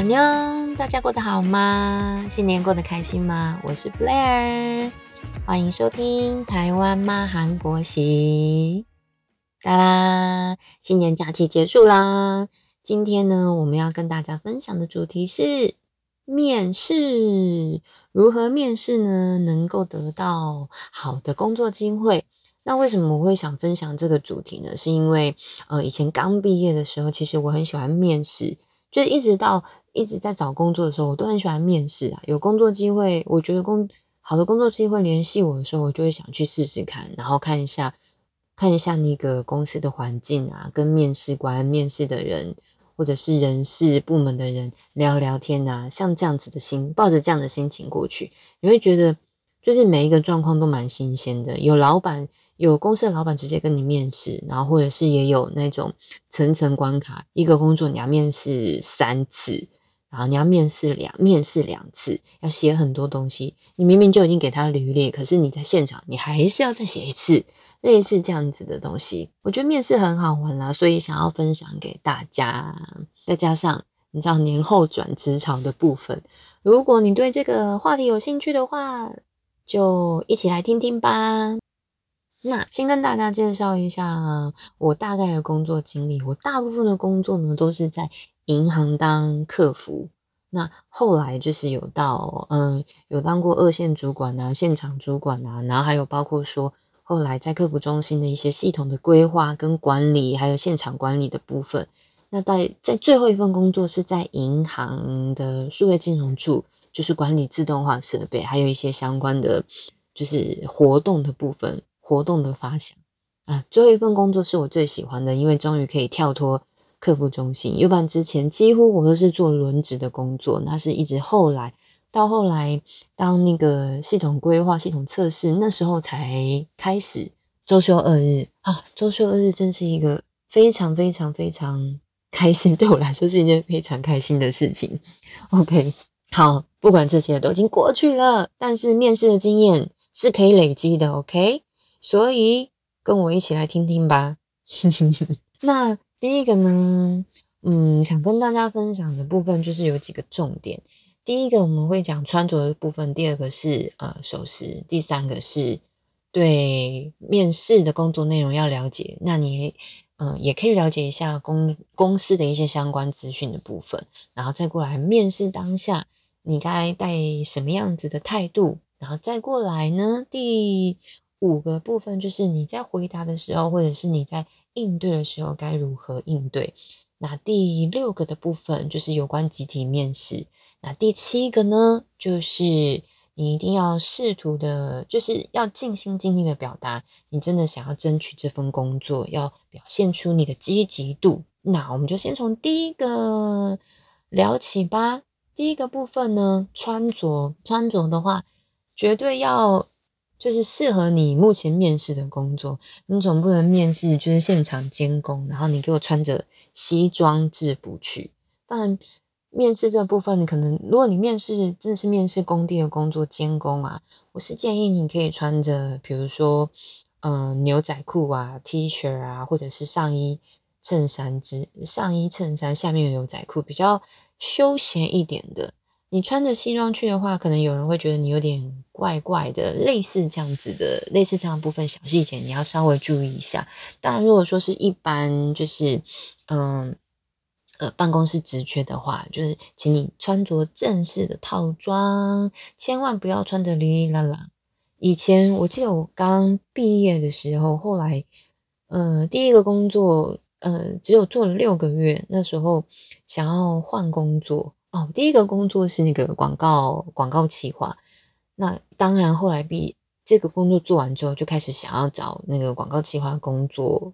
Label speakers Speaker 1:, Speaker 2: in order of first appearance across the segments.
Speaker 1: 阿妞，大家过得好吗？新年过得开心吗？我是 Blair，欢迎收听台湾妈韩国行。哒啦，新年假期结束啦。今天呢，我们要跟大家分享的主题是面试。如何面试呢？能够得到好的工作机会？那为什么我会想分享这个主题呢？是因为呃，以前刚毕业的时候，其实我很喜欢面试，就一直到一直在找工作的时候，我都很喜欢面试啊。有工作机会，我觉得工好的工作机会联系我的时候，我就会想去试试看，然后看一下看一下那个公司的环境啊，跟面试官、面试的人或者是人事部门的人聊聊天啊，像这样子的心，抱着这样的心情过去，你会觉得就是每一个状况都蛮新鲜的。有老板。有公司的老板直接跟你面试，然后或者是也有那种层层关卡，一个工作你要面试三次，然后你要面试两面试两次，要写很多东西。你明明就已经给他履历，可是你在现场你还是要再写一次，类似这样子的东西。我觉得面试很好玩啦，所以想要分享给大家。再加上你知道年后转职场的部分，如果你对这个话题有兴趣的话，就一起来听听吧。那先跟大家介绍一下我大概的工作经历。我大部分的工作呢都是在银行当客服。那后来就是有到嗯，有当过二线主管啊、现场主管啊，然后还有包括说后来在客服中心的一些系统的规划跟管理，还有现场管理的部分。那在在最后一份工作是在银行的数位金融处，就是管理自动化设备，还有一些相关的就是活动的部分。活动的发想啊，最后一份工作是我最喜欢的，因为终于可以跳脱客服中心。要不然之前几乎我都是做轮值的工作，那是一直后来到后来当那个系统规划、系统测试，那时候才开始周休二日啊。周休二日真是一个非常非常非常开心，对我来说是一件非常开心的事情。OK，好，不管这些都已经过去了，但是面试的经验是可以累积的。OK。所以跟我一起来听听吧。那第一个呢，嗯，想跟大家分享的部分就是有几个重点。第一个我们会讲穿着的部分，第二个是呃首饰，第三个是对面试的工作内容要了解。那你嗯也可以了解一下公公司的一些相关资讯的部分，然后再过来面试当下你该带什么样子的态度，然后再过来呢第。五个部分就是你在回答的时候，或者是你在应对的时候该如何应对。那第六个的部分就是有关集体面试。那第七个呢，就是你一定要试图的，就是要尽心尽力的表达，你真的想要争取这份工作，要表现出你的积极度。那我们就先从第一个聊起吧。第一个部分呢，穿着，穿着的话，绝对要。就是适合你目前面试的工作，你总不能面试就是现场监工，然后你给我穿着西装制服去。当然，面试这部分，你可能如果你面试真的是面试工地的工作监工啊，我是建议你可以穿着，比如说，嗯，牛仔裤啊、T 恤啊，或者是上衣、衬衫之上衣、衬衫下面有牛仔裤，比较休闲一点的。你穿着西装去的话，可能有人会觉得你有点怪怪的，类似这样子的，类似这样部分小细节，你要稍微注意一下。当然，如果说是一般就是嗯呃办公室职缺的话，就是请你穿着正式的套装，千万不要穿的哩哩啦啦。以前我记得我刚毕业的时候，后来嗯第一个工作呃只有做了六个月，那时候想要换工作。哦，第一个工作是那个广告广告企划，那当然后来毕这个工作做完之后，就开始想要找那个广告企划工作，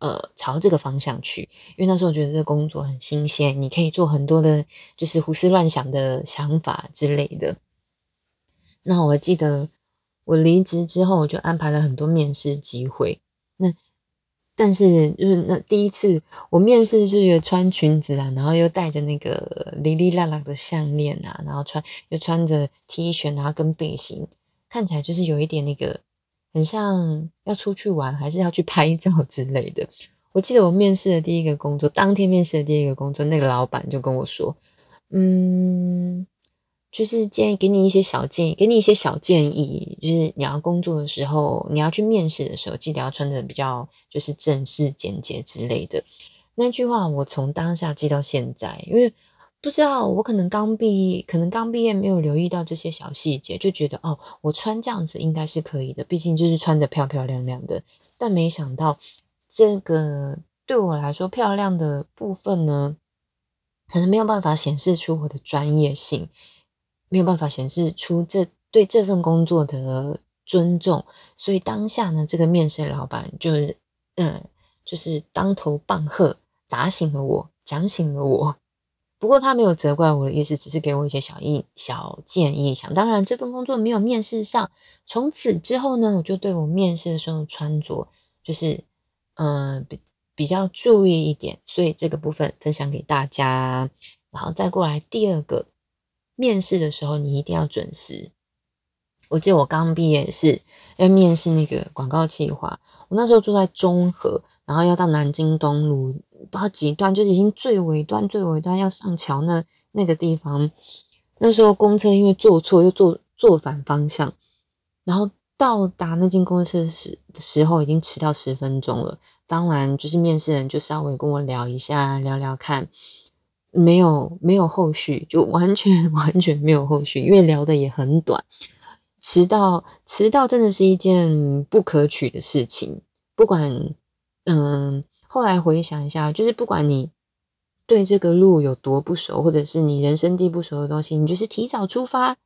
Speaker 1: 呃，朝这个方向去，因为那时候觉得这个工作很新鲜，你可以做很多的，就是胡思乱想的想法之类的。那我记得我离职之后，我就安排了很多面试机会，那。但是就是那第一次我面试是穿裙子啊，然后又戴着那个哩哩啦啦的项链啊，然后穿又穿着 T 恤，然后跟背心，看起来就是有一点那个很像要出去玩，还是要去拍照之类的。我记得我面试的第一个工作，当天面试的第一个工作，那个老板就跟我说：“嗯，就是建议给你一些小建议，给你一些小建议，就是你要工作的时候，你要去面试的时候，记得要穿的比较就是正式、简洁之类的。那句话我从当下记到现在，因为不知道我可能刚毕业，可能刚毕业没有留意到这些小细节，就觉得哦，我穿这样子应该是可以的，毕竟就是穿的漂漂亮亮的。但没想到这个对我来说漂亮的部分呢？可能没有办法显示出我的专业性，没有办法显示出这对这份工作的尊重，所以当下呢，这个面试老板就是，嗯，就是当头棒喝，打醒了我，讲醒了我。不过他没有责怪我的意思，只是给我一些小意小建议。想当然，这份工作没有面试上，从此之后呢，我就对我面试的时候穿着，就是，嗯。比较注意一点，所以这个部分分享给大家，然后再过来第二个，面试的时候你一定要准时。我记得我刚毕业是要面试那个广告计划，我那时候住在中和，然后要到南京东路，不知道几段，就是已经最尾端最尾端要上桥那那个地方，那时候公车因为坐错又坐坐反方向，然后。到达那间公司的时时候，已经迟到十分钟了。当然，就是面试人就稍微跟我聊一下，聊聊看，没有没有后续，就完全 完全没有后续，因为聊的也很短。迟到迟到真的是一件不可取的事情。不管嗯，后来回想一下，就是不管你对这个路有多不熟，或者是你人生地不熟的东西，你就是提早出发。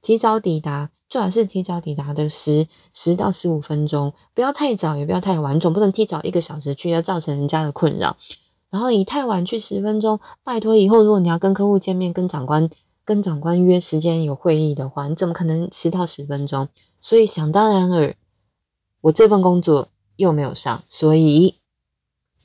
Speaker 1: 提早抵达，最好是提早抵达的十十到十五分钟，不要太早，也不要太晚，总不能提早一个小时去，要造成人家的困扰。然后你太晚去十分钟，拜托以后如果你要跟客户见面、跟长官、跟长官约时间有会议的话，你怎么可能迟到十分钟？所以想当然尔，我这份工作又没有上，所以。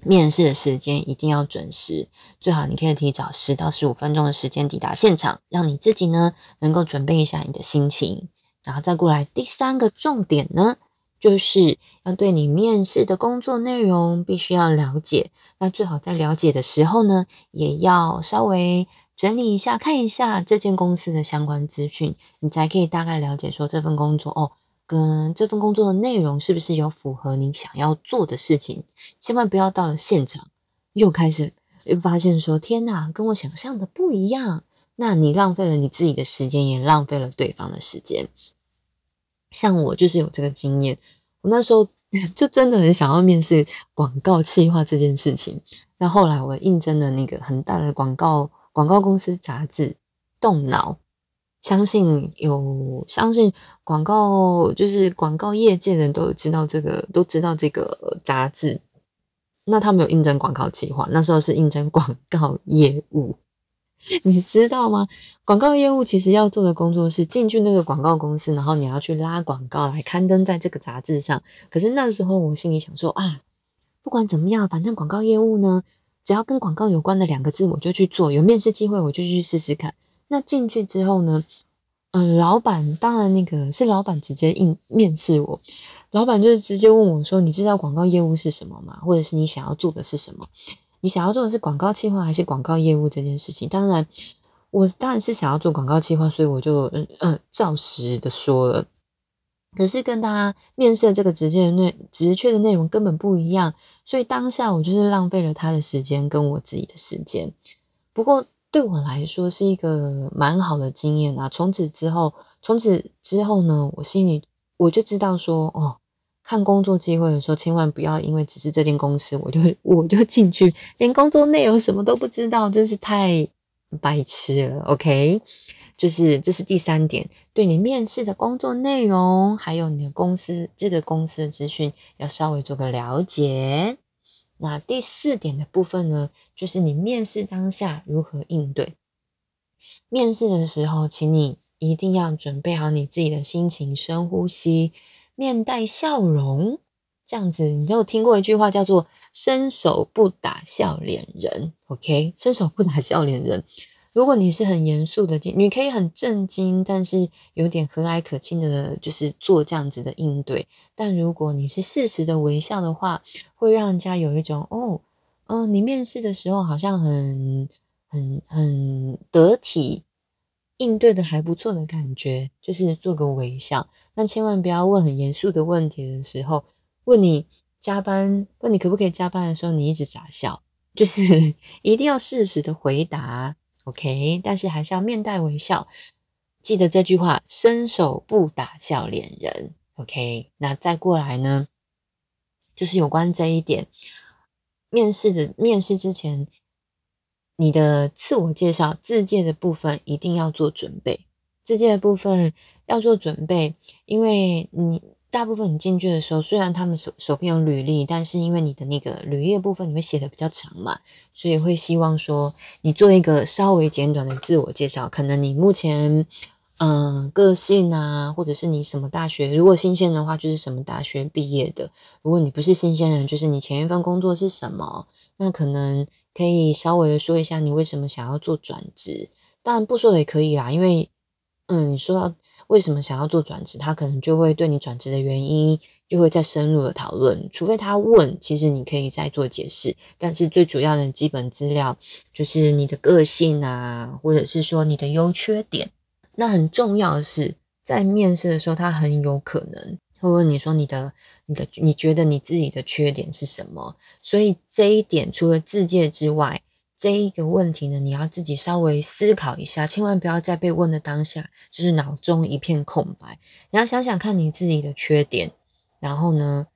Speaker 1: 面试的时间一定要准时，最好你可以提早十到十五分钟的时间抵达现场，让你自己呢能够准备一下你的心情，然后再过来。第三个重点呢，就是要对你面试的工作内容必须要了解。那最好在了解的时候呢，也要稍微整理一下，看一下这间公司的相关资讯，你才可以大概了解说这份工作哦。跟这份工作的内容是不是有符合你想要做的事情？千万不要到了现场又开始又发现说天哪，跟我想象的不一样。那你浪费了你自己的时间，也浪费了对方的时间。像我就是有这个经验，我那时候 就真的很想要面试广告企划这件事情。那后来我应征了那个很大的广告广告公司杂志，动脑。相信有相信广告，就是广告业界人都有知道这个，都知道这个杂志。那他没有应征广告企划，那时候是应征广告业务。你知道吗？广告业务其实要做的工作是进去那个广告公司，然后你要去拉广告来刊登在这个杂志上。可是那时候我心里想说啊，不管怎么样，反正广告业务呢，只要跟广告有关的两个字，我就去做。有面试机会，我就去试试看。那进去之后呢？嗯，老板当然那个是老板直接应面试我，老板就是直接问我说：“你知道广告业务是什么吗？或者是你想要做的是什么？你想要做的是广告计划还是广告业务这件事情？”当然，我当然是想要做广告计划，所以我就嗯嗯照实的说了。可是跟他面试的这个直接的内直确的内容根本不一样，所以当下我就是浪费了他的时间跟我自己的时间。不过。对我来说是一个蛮好的经验啊！从此之后，从此之后呢，我心里我就知道说，哦，看工作机会的时候，千万不要因为只是这间公司，我就我就进去，连工作内容什么都不知道，真是太白痴了。OK，就是这是第三点，对你面试的工作内容，还有你的公司这个公司的资讯，要稍微做个了解。那第四点的部分呢，就是你面试当下如何应对。面试的时候，请你一定要准备好你自己的心情，深呼吸，面带笑容，这样子。你有听过一句话叫做“伸手不打笑脸人 ”，OK？伸手不打笑脸人。如果你是很严肃的，你可以很震惊，但是有点和蔼可亲的，就是做这样子的应对。但如果你是适时的微笑的话，会让人家有一种哦，嗯，你面试的时候好像很很很得体。应对的还不错的感觉，就是做个微笑。那千万不要问很严肃的问题的时候，问你加班，问你可不可以加班的时候，你一直傻笑，就是 一定要适时的回答，OK？但是还是要面带微笑，记得这句话：伸手不打笑脸人，OK？那再过来呢，就是有关这一点，面试的面试之前。你的自我介绍、自介的部分一定要做准备。自介的部分要做准备，因为你大部分你进去的时候，虽然他们手手边有履历，但是因为你的那个履历的部分你会写的比较长嘛，所以会希望说你做一个稍微简短的自我介绍。可能你目前嗯个性啊，或者是你什么大学，如果新鲜的话就是什么大学毕业的；如果你不是新鲜人，就是你前一份工作是什么，那可能。可以稍微的说一下你为什么想要做转职，当然不说也可以啦，因为，嗯，你说到为什么想要做转职，他可能就会对你转职的原因就会再深入的讨论，除非他问，其实你可以再做解释，但是最主要的基本资料就是你的个性啊，或者是说你的优缺点，那很重要的是在面试的时候，他很有可能。会问你说你的、你的、你觉得你自己的缺点是什么？所以这一点除了自介之外，这一个问题呢，你要自己稍微思考一下，千万不要在被问的当下就是脑中一片空白。你要想想看你自己的缺点，然后呢，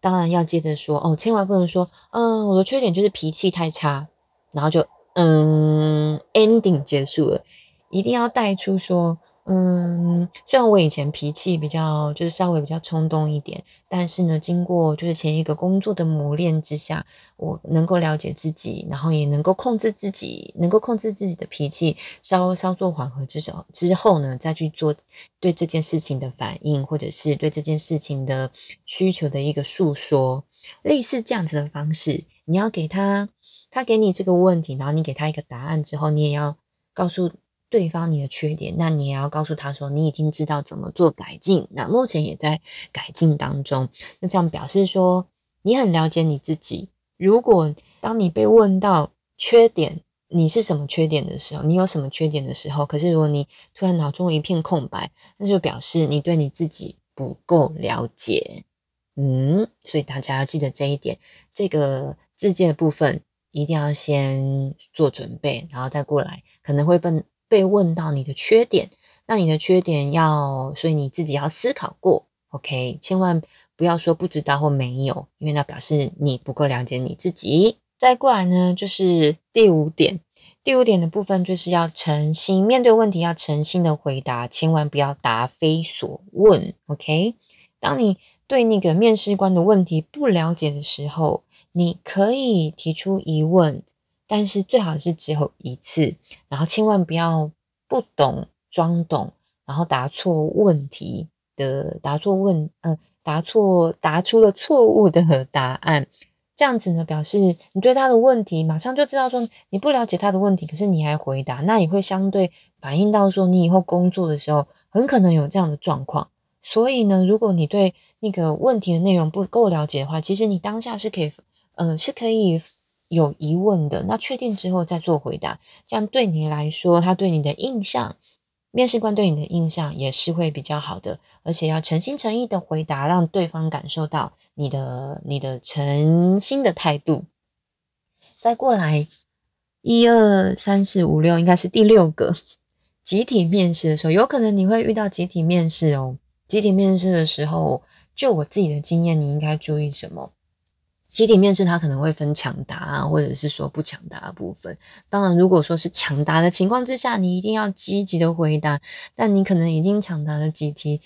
Speaker 1: 当然要接着说哦，千万不能说嗯，我的缺点就是脾气太差，然后就嗯，ending 结束了，一定要带出说。嗯，虽然我以前脾气比较就是稍微比较冲动一点，但是呢，经过就是前一个工作的磨练之下，我能够了解自己，然后也能够控制自己，能够控制自己的脾气，稍稍作缓和之后之后呢，再去做对这件事情的反应，或者是对这件事情的需求的一个诉说，类似这样子的方式，你要给他，他给你这个问题，然后你给他一个答案之后，你也要告诉。对方你的缺点，那你也要告诉他说你已经知道怎么做改进，那目前也在改进当中。那这样表示说你很了解你自己。如果当你被问到缺点，你是什么缺点的时候，你有什么缺点的时候，可是如果你突然脑中一片空白，那就表示你对你自己不够了解。嗯，所以大家要记得这一点，这个自荐的部分一定要先做准备，然后再过来，可能会被。被问到你的缺点，那你的缺点要，所以你自己要思考过，OK，千万不要说不知道或没有，因为那表示你不够了解你自己。再过来呢，就是第五点，第五点的部分就是要诚心面对问题，要诚心的回答，千万不要答非所问，OK。当你对那个面试官的问题不了解的时候，你可以提出疑问。但是最好是只有一次，然后千万不要不懂装懂，然后答错问题的答错问，嗯，答错答出了错误的 答案，这样子呢，表示你对他的问题马上就知道说你不了解他的问题，可是你还回答，那也会相对反映到说你以后工作的时候很可能有这样的状况。所以呢，如果你对那个问题的内容不够了解的话，其实你当下是可以，嗯，是可以。有疑问的，那确定之后再做回答，这样对你来说，他对你的印象，面试官对你的印象也是会比较好的，而且要诚心诚意的回答，让对方感受到你的你的诚心的态度。再过来，一二三四五六，应该是第六个集体面试的时候，有可能你会遇到集体面试哦。集体面试的时候，就我自己的经验，你应该注意什么？集体面试，它可能会分抢答啊，或者是说不抢答的部分。当然，如果说是抢答的情况之下，你一定要积极的回答。但你可能已经抢答了几题，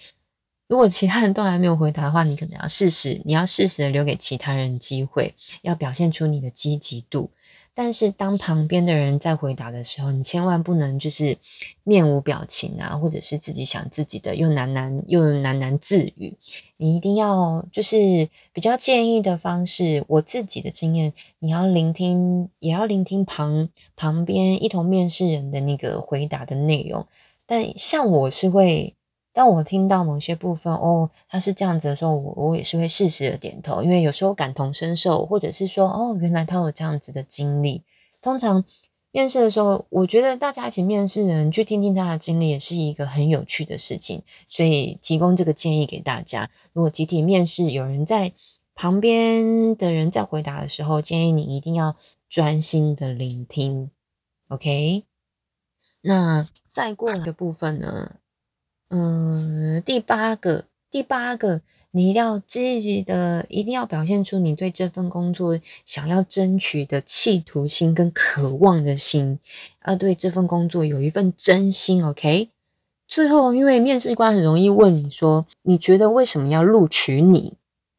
Speaker 1: 如果其他人都还没有回答的话，你可能要适时，你要适时的留给其他人机会，要表现出你的积极度。但是当旁边的人在回答的时候，你千万不能就是面无表情啊，或者是自己想自己的，又喃喃又喃喃自语。你一定要就是比较建议的方式，我自己的经验，你要聆听，也要聆听旁旁边一同面试人的那个回答的内容。但像我是会。当我听到某些部分哦，他是这样子的时候，我我也是会适时的点头，因为有时候感同身受，或者是说哦，原来他有这样子的经历。通常面试的时候，我觉得大家一起面试人去听听他的经历，也是一个很有趣的事情。所以提供这个建议给大家：如果集体面试有人在旁边的人在回答的时候，建议你一定要专心的聆听。OK，那再过一个部分呢？嗯，第八个，第八个，你一定要积极的，一定要表现出你对这份工作想要争取的企图心跟渴望的心，要对这份工作有一份真心。OK，最后，因为面试官很容易问你说，你觉得为什么要录取你？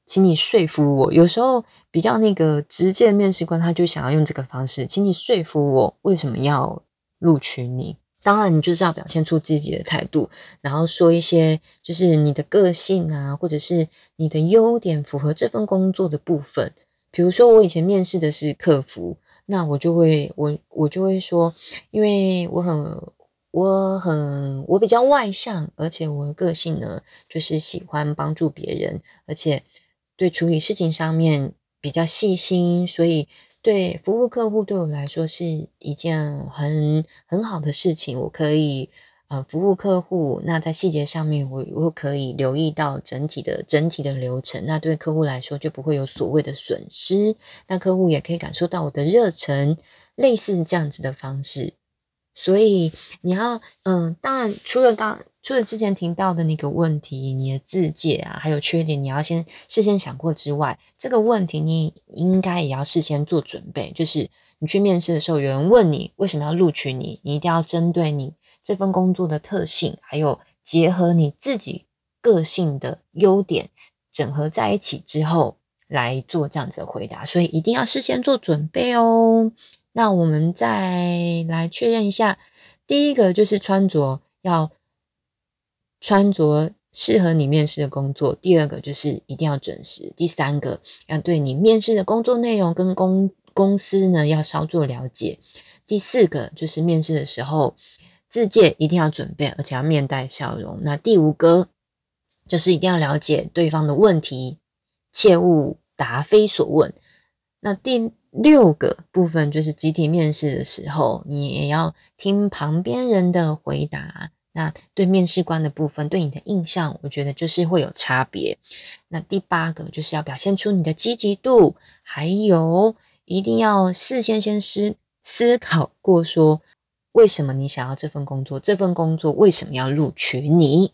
Speaker 1: 请你说服我。有时候比较那个直接的面试官，他就想要用这个方式，请你说服我为什么要录取你。当然，你就是要表现出积极的态度，然后说一些就是你的个性啊，或者是你的优点符合这份工作的部分。比如说，我以前面试的是客服，那我就会我我就会说，因为我很我很我比较外向，而且我的个性呢，就是喜欢帮助别人，而且对处理事情上面比较细心，所以。对服务客户对我来说是一件很很好的事情，我可以呃服务客户，那在细节上面我我可以留意到整体的整体的流程，那对客户来说就不会有所谓的损失，那客户也可以感受到我的热忱，类似这样子的方式。所以你要嗯，当然除了当除了之前提到的那个问题，你的自介啊，还有缺点，你要先事先想过之外，这个问题你应该也要事先做准备。就是你去面试的时候，有人问你为什么要录取你，你一定要针对你这份工作的特性，还有结合你自己个性的优点，整合在一起之后来做这样子的回答。所以一定要事先做准备哦。那我们再来确认一下，第一个就是穿着要穿着适合你面试的工作，第二个就是一定要准时，第三个要对你面试的工作内容跟公公司呢要稍作了解，第四个就是面试的时候自荐一定要准备，而且要面带笑容。那第五个就是一定要了解对方的问题，切勿答非所问。那第六个部分就是集体面试的时候，你也要听旁边人的回答。那对面试官的部分，对你的印象，我觉得就是会有差别。那第八个就是要表现出你的积极度，还有一定要事先先思思考过，说为什么你想要这份工作，这份工作为什么要录取你？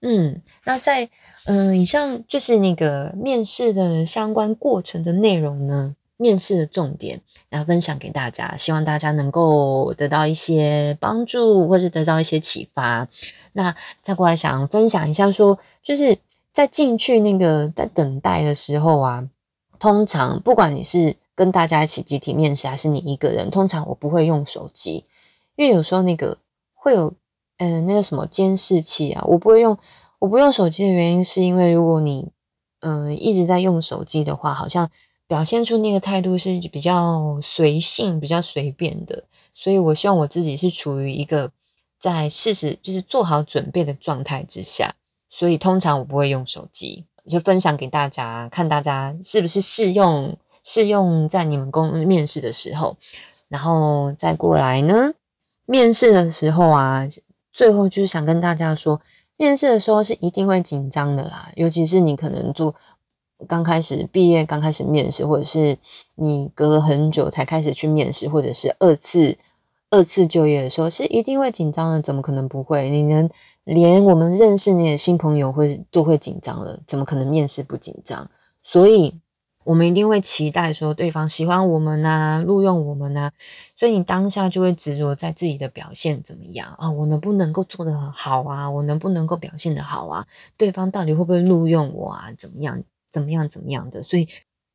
Speaker 1: 嗯，那在嗯以上就是那个面试的相关过程的内容呢。面试的重点，然后分享给大家，希望大家能够得到一些帮助，或是得到一些启发。那再过来想分享一下，说就是在进去那个在等待的时候啊，通常不管你是跟大家一起集体面试，还是你一个人，通常我不会用手机，因为有时候那个会有嗯那个什么监视器啊，我不会用。我不用手机的原因是因为如果你嗯一直在用手机的话，好像。表现出那个态度是比较随性、比较随便的，所以我希望我自己是处于一个在事实就是做好准备的状态之下，所以通常我不会用手机，就分享给大家看，大家是不是适用适用在你们公面试的时候，然后再过来呢，面试的时候啊，最后就是想跟大家说，面试的时候是一定会紧张的啦，尤其是你可能做。刚开始毕业，刚开始面试，或者是你隔了很久才开始去面试，或者是二次二次就业的时候，是一定会紧张的。怎么可能不会？你能连我们认识你的新朋友会都会紧张了，怎么可能面试不紧张？所以，我们一定会期待说对方喜欢我们呐，录用我们呐。所以你当下就会执着在自己的表现怎么样啊？我能不能够做得很好啊？我能不能够表现得好啊？对方到底会不会录用我啊？怎么样？怎么样？怎么样的？所以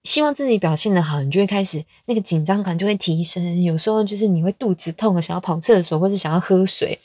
Speaker 1: 希望自己表现的好，你就会开始那个紧张感就会提升。有时候就是你会肚子痛，想要跑厕所，或是想要喝水。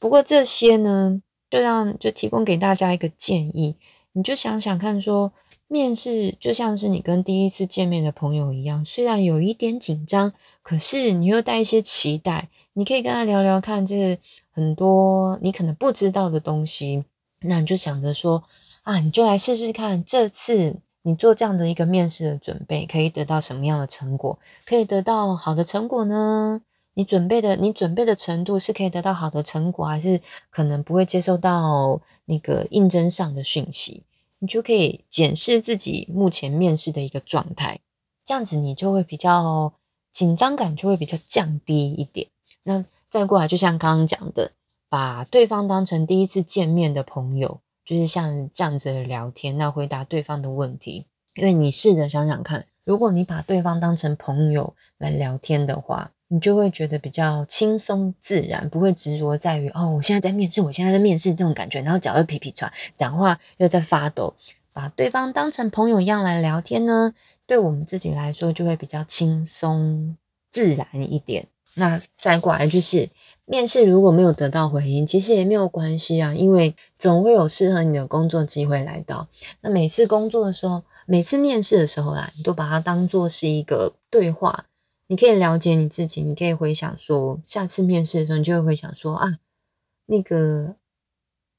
Speaker 1: 不过这些呢，就让就提供给大家一个建议，你就想想看，说面试就像是你跟第一次见面的朋友一样，虽然有一点紧张，可是你又带一些期待，你可以跟他聊聊看，这个很多你可能不知道的东西，那你就想着说。啊，你就来试试看，这次你做这样的一个面试的准备，可以得到什么样的成果？可以得到好的成果呢？你准备的你准备的程度是可以得到好的成果，还是可能不会接受到那个应征上的讯息？你就可以检视自己目前面试的一个状态，这样子你就会比较紧张感就会比较降低一点。那再过来，就像刚刚讲的，把对方当成第一次见面的朋友，就是像这样子的聊天，那回答对方的问题。因为你试着想想看，如果你把对方当成朋友来聊天的话，你就会觉得比较轻松自然，不会执着在于哦，我现在在面试，我现在在面试这种感觉，然后脚又皮皮喘，讲话又在发抖。把对方当成朋友一样来聊天呢，对我们自己来说就会比较轻松自然一点。那再过来就是面试，如果没有得到回应，其实也没有关系啊，因为总会有适合你的工作机会来到。那每次工作的时候，每次面试的时候啦，你都把它当做是一个对话。你可以了解你自己，你可以回想说，下次面试的时候，你就会回想说啊，那个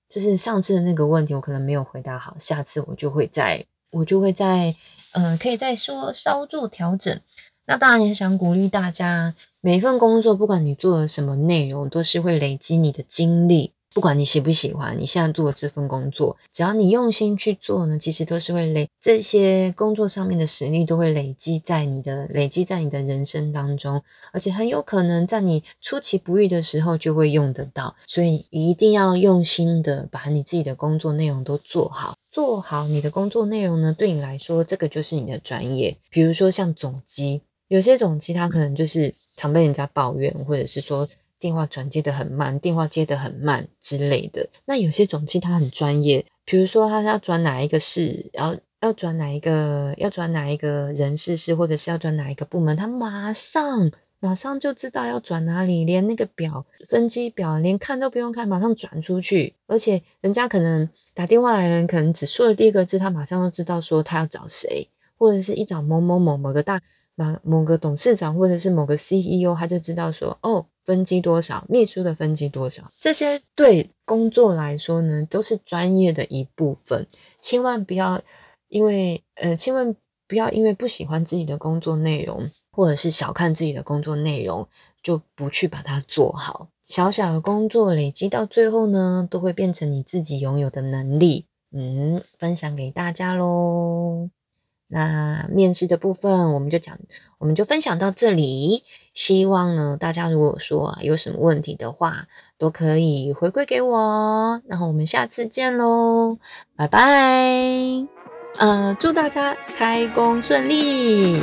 Speaker 1: 就是上次的那个问题，我可能没有回答好，下次我就会在，我就会在，嗯，可以再说稍作调整。那当然也想鼓励大家，每一份工作，不管你做了什么内容，都是会累积你的经历。不管你喜不喜欢你现在做的这份工作，只要你用心去做呢，其实都是会累这些工作上面的实力都会累积在你的累积在你的人生当中，而且很有可能在你出其不意的时候就会用得到。所以一定要用心的把你自己的工作内容都做好，做好你的工作内容呢，对你来说这个就是你的专业。比如说像总机，有些总机他可能就是常被人家抱怨，或者是说。电话转接的很慢，电话接的很慢之类的。那有些总机他很专业，比如说他要转哪一个市，然后要转哪一个，要转哪一个人事室，或者是要转哪一个部门，他马上马上就知道要转哪里，连那个表分机表连看都不用看，马上转出去。而且人家可能打电话来人，可能只说了第一个字，他马上都知道说他要找谁，或者是一找某某某某个大。某某个董事长或者是某个 CEO，他就知道说，哦，分机多少，秘书的分机多少，这些对工作来说呢，都是专业的一部分。千万不要因为，呃，千万不要因为不喜欢自己的工作内容，或者是小看自己的工作内容，就不去把它做好。小小的工作累积到最后呢，都会变成你自己拥有的能力。嗯，分享给大家喽。那面试的部分，我们就讲，我们就分享到这里。希望呢，大家如果说有什么问题的话，都可以回馈给我。然后我们下次见喽，拜拜。呃，祝大家开工顺利。